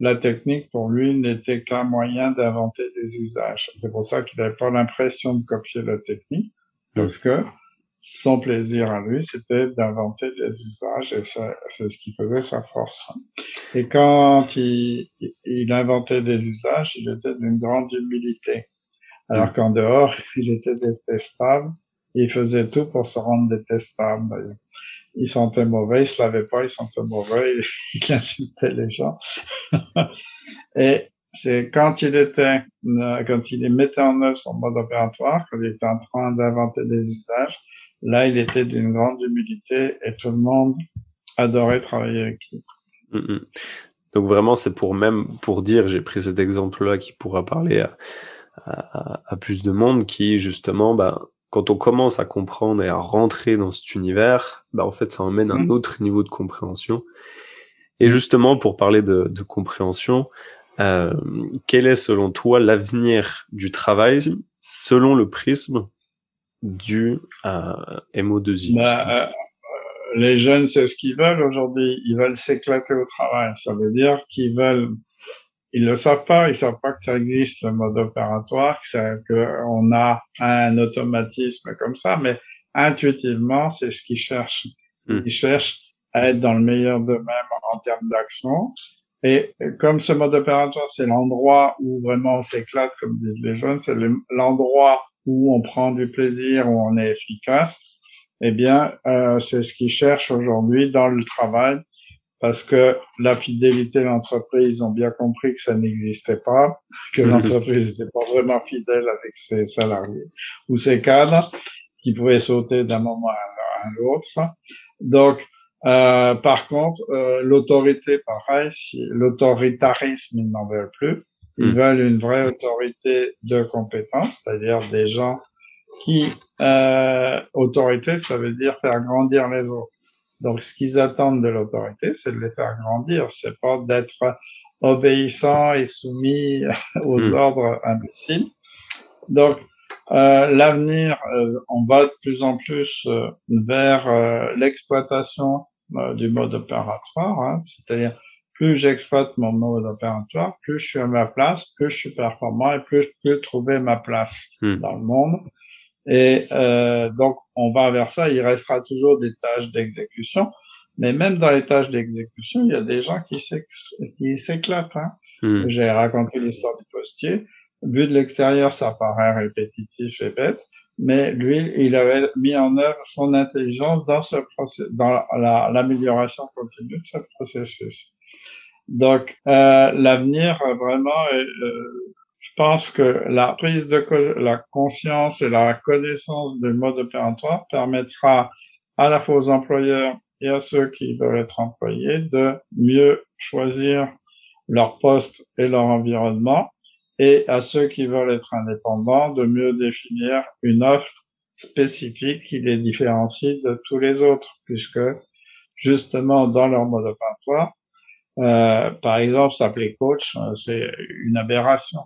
Speaker 1: la technique pour lui n'était qu'un moyen d'inventer des usages. C'est pour ça qu'il n'avait pas l'impression de copier la technique, parce que son plaisir à lui, c'était d'inventer des usages et c'est ce qui faisait sa force. Et quand il, inventait des usages, il était d'une grande humilité. Alors qu'en dehors, il était détestable. Il faisait tout pour se rendre détestable. Il sentait mauvais, il se lavait pas, il sentait mauvais, <laughs> il insultait les gens. <laughs> et c'est quand il était, quand il mettait en œuvre son mode opératoire, quand il était en train d'inventer des usages, Là, il était d'une grande humilité et tout le monde adorait travailler avec lui. Mm,
Speaker 2: mm. Donc vraiment, c'est pour même pour dire, j'ai pris cet exemple-là qui pourra parler à, plus de monde, qui justement, bah, quand on commence à comprendre et à rentrer dans cet univers, bah, en fait, ça emmène un mm. autre niveau de compréhension. Et justement, pour parler de, compréhension, euh, quel est selon toi l'avenir du travail selon le prisme du à MO2I
Speaker 1: bah, euh, Les jeunes, c'est ce qu'ils veulent aujourd'hui. Ils veulent s'éclater au travail. Ça veut dire qu'ils veulent. Ils le savent pas. Ils savent pas que ça existe le mode opératoire, que on a un automatisme comme ça. Mais intuitivement, c'est ce qu'ils cherchent. Hmm. Ils cherchent à être dans le meilleur d'eux-mêmes en termes d'action. Et comme ce mode opératoire, c'est l'endroit où vraiment on s'éclate, comme disent les jeunes, c'est l'endroit où on prend du plaisir, où on est efficace, eh bien, euh, c'est ce qu'ils cherchent aujourd'hui dans le travail, parce que la fidélité de l'entreprise, ils ont bien compris que ça n'existait pas, que mhm. l'entreprise n'était pas vraiment fidèle avec ses salariés ou ses cadres, qui pouvaient sauter d'un moment à l'autre. Donc, euh, par contre, euh, l'autorité, pareil, si l'autoritarisme, ils n'en veulent plus. Ils hmm. veulent une vraie autorité de compétence, c'est-à-dire des gens qui, euh, autorité, ça veut dire faire grandir les autres. Donc, ce qu'ils attendent de l'autorité, c'est de les faire grandir. C'est pas d'être obéissant et soumis <laughs> aux hmm. ordres imbéciles. Donc, euh, l'avenir, euh, on va de plus en plus euh, vers euh, l'exploitation du mode opératoire, hein, c'est-à-dire plus j'exploite mon mode opératoire, plus je suis à ma place, plus je suis performant et plus je peux trouver ma place hmm. dans le monde. Et euh, donc, on va vers ça. Il restera toujours des tâches d'exécution. Mais même dans les tâches d'exécution, il y a des gens qui s'éclatent. Hein. Hmm. J'ai raconté l'histoire du postier. Vu de l'extérieur, ça paraît répétitif et bête. Mais lui, il avait mis en œuvre son intelligence dans ce processus, dans l'amélioration continue de ce processus. Donc, euh, l'avenir, vraiment, euh, pense que la prise de la conscience et la connaissance du mode opératoire permettra à la fois aux employeurs et à ceux qui veulent être employés de mieux choisir leur poste et leur environnement et à ceux qui veulent être indépendants de mieux définir une offre spécifique qui les différencie de tous les autres puisque justement dans leur mode opératoire, euh, par exemple, s'appeler coach, euh, c'est une aberration.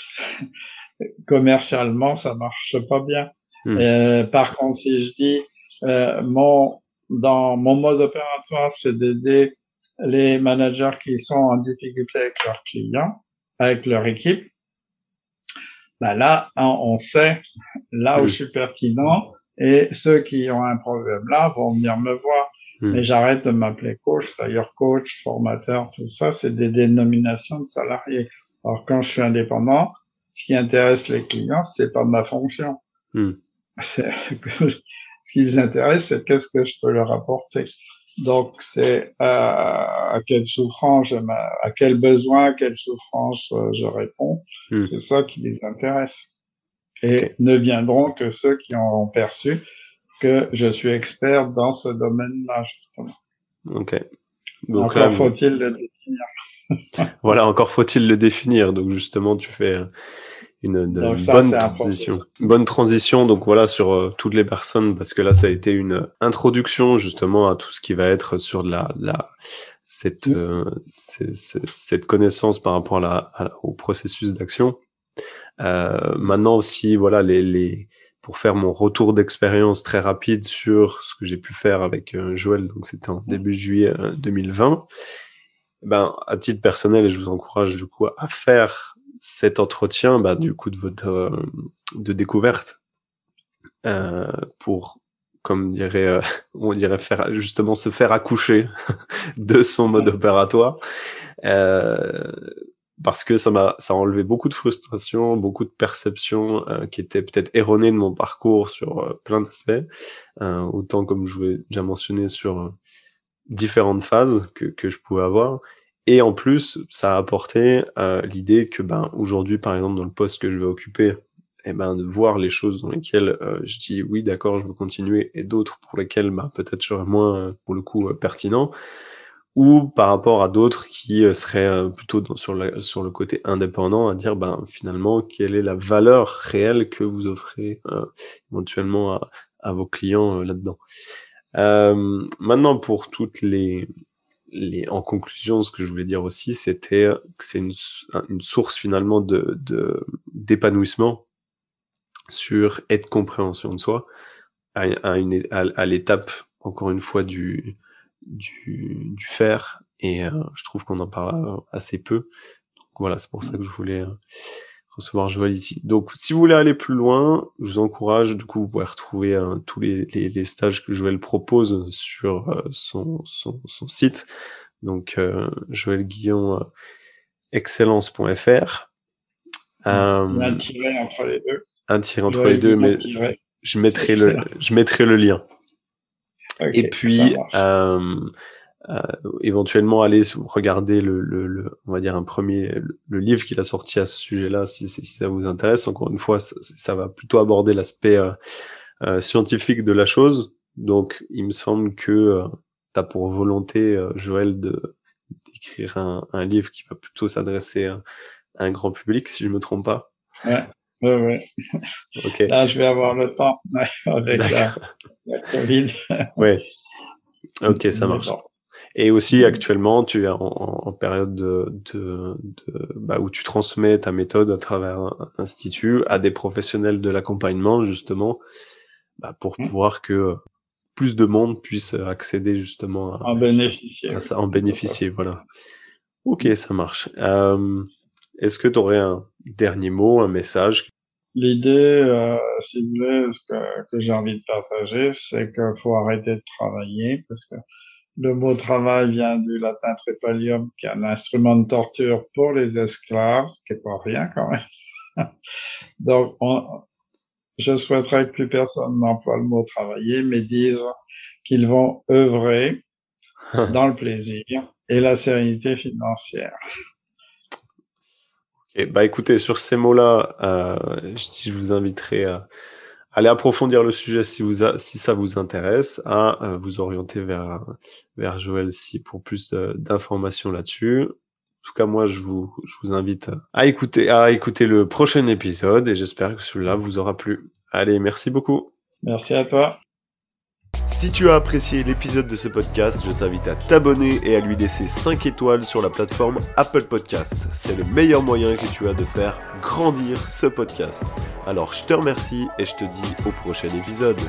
Speaker 1: <laughs> Commercialement, ça marche pas bien. Hmm. Euh, par contre, si je dis euh, mon dans mon mode opératoire, c'est d'aider les managers qui sont en difficulté avec leurs clients, avec leur équipe. Ben là, on sait là où je suis pertinent et ceux qui ont un problème là vont venir me voir. Hmm. Mais j'arrête de m'appeler coach. D'ailleurs, coach, formateur, tout ça, c'est des dénominations de salariés. Alors, quand je suis indépendant, ce qui intéresse les clients, c'est pas ma fonction. Hmm. <laughs> ce qui les intéresse, c'est qu'est-ce que je peux leur apporter. Donc, c'est euh, à quelle souffrance, à quel besoin, à quelle souffrance euh, je réponds. Hmm. C'est ça qui les intéresse. Et ne viendront que ceux qui ont perçu que je suis expert dans ce domaine-là, justement.
Speaker 2: Ok.
Speaker 1: Donc encore faut-il le définir. <laughs>
Speaker 2: voilà, encore faut-il le définir. Donc justement, tu fais une, bonne transition. Bonne transition, donc voilà, sur euh, toutes les personnes, parce que là, ça a été une introduction justement à tout ce qui va être sur la, la cette, euh, cette connaissance par rapport à la, au processus d'action. Euh, maintenant aussi, voilà, les, les, pour faire mon retour d'expérience très rapide sur ce que j'ai pu faire avec Joël, donc c'était en début juillet 2020. Ben, à titre personnel, je vous encourage du coup à faire cet entretien, ben, du coup de votre de découverte euh, pour comme dirait, euh, on dirait faire justement se faire accoucher <laughs> de son mode opératoire, euh, parce que ça m'a ça a enlevé beaucoup de frustration, beaucoup de perceptions euh, qui étaient peut-être erronées de mon parcours sur euh, plein d'aspects, autant comme je vous ai déjà mentionné sur différentes phases que que je pouvais avoir. Et en plus, ça a apporté l'idée que ben aujourd'hui, par exemple, dans le poste que je vais occuper eh ben, de voir les choses dans lesquelles euh, je dis oui, d'accord, je veux continuer, et d'autres pour lesquelles bah, peut-être je serais moins, euh, pour le coup, euh, pertinent, ou par rapport à d'autres qui seraient plutôt dans, sur, la, sur le côté indépendant, à dire ben, finalement quelle est la valeur réelle que vous offrez éventuellement à, à, vos clients là-dedans. Maintenant, pour toutes les, les, en conclusion, ce que je voulais dire aussi, c'était que c'est une, source finalement de d'épanouissement sur être compréhension de soi à, une, à, l'étape, encore une fois, du, du, du faire. Et euh, je trouve qu'on en parle assez peu. Voilà, c'est pour ça que je voulais euh, recevoir Joël ici. Donc si vous voulez aller plus loin, je vous encourage, du coup, vous pouvez retrouver euh, tous les, les, les, stages que Joël propose sur son, son, son, site. Donc Joël Guillon, excellence.fr.
Speaker 1: Euh, un tiret entre les deux.
Speaker 2: Un tiret entre les deux, mais je mettrai le, je mettrai le lien. et puis, euh, euh, éventuellement, aller regarder le, le, le, on va dire un premier, le, livre qu'il a sorti à ce sujet-là, si, si, ça vous intéresse. Encore une fois, ça, ça va plutôt aborder l'aspect euh, euh, scientifique de la chose. Donc, il me semble que euh, tu as pour volonté, Joël, de d'écrire un, un, livre qui va plutôt s'adresser à, un grand public, si je me trompe pas.
Speaker 1: Ouais, ouais, ouais. Okay. Là, je vais avoir le temps <laughs> avec la, la, Covid.
Speaker 2: oui. Ok, ça marche. Et aussi, actuellement, tu es en, en période de, de, de bah, où tu transmets ta méthode à travers un institut à des professionnels de l'accompagnement, justement, bah, pour mmh. pouvoir que plus de monde puisse accéder justement à,
Speaker 1: en bénéficier.
Speaker 2: À ça, en bénéficier, voilà. Ok, ça marche. Euh, est-ce que tu aurais un dernier mot, un message?
Speaker 1: L'idée, euh, si vous voulez, que, que j'ai envie de partager, c'est qu'il faut arrêter de travailler parce que le mot travail vient du latin trépalium, qui est un instrument de torture pour les esclaves, ce qui n'est pas rien quand même. <laughs> Donc, on, je souhaiterais que plus personne n'emploie le mot travailler, mais dise qu'ils vont œuvrer <laughs> dans le plaisir et la sérénité financière.
Speaker 2: Okay. Bah écoutez, sur ces mots-là, euh, je, je, vous inviterai à aller approfondir le sujet si, vous a, si ça vous intéresse, à euh, vous orienter vers, vers Joël si pour plus d'informations là-dessus. En tout cas, moi, je vous, je vous invite à écouter, à écouter le prochain épisode et j'espère que celui-là vous aura plu. Allez, merci beaucoup.
Speaker 1: Merci à toi.
Speaker 2: Si tu as apprécié l'épisode de ce podcast, je t'invite à t'abonner et à lui laisser 5 étoiles sur la plateforme Apple Podcast. C'est le meilleur moyen que tu as de faire grandir ce podcast. Alors je te remercie et je te dis au prochain épisode.